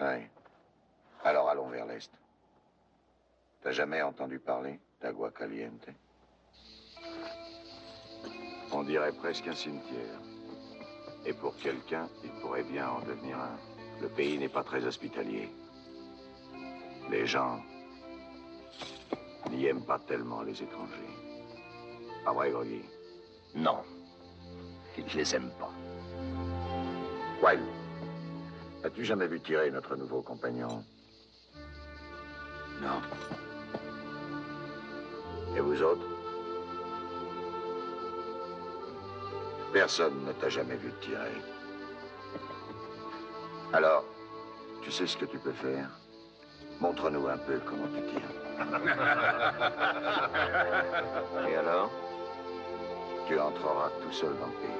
Ouais. Alors allons vers l'est. T'as jamais entendu parler d'Agua Caliente? On dirait presque un cimetière. Et pour quelqu'un, il pourrait bien en devenir un. Le pays n'est pas très hospitalier. Les gens n'y aiment pas tellement les étrangers. Pas vrai, Groggy Non. Ils les aiment pas. As-tu jamais vu tirer notre nouveau compagnon Non. Et vous autres Personne ne t'a jamais vu tirer. Alors, tu sais ce que tu peux faire? Montre-nous un peu comment tu tires. Et alors? Tu entreras tout seul dans le pays.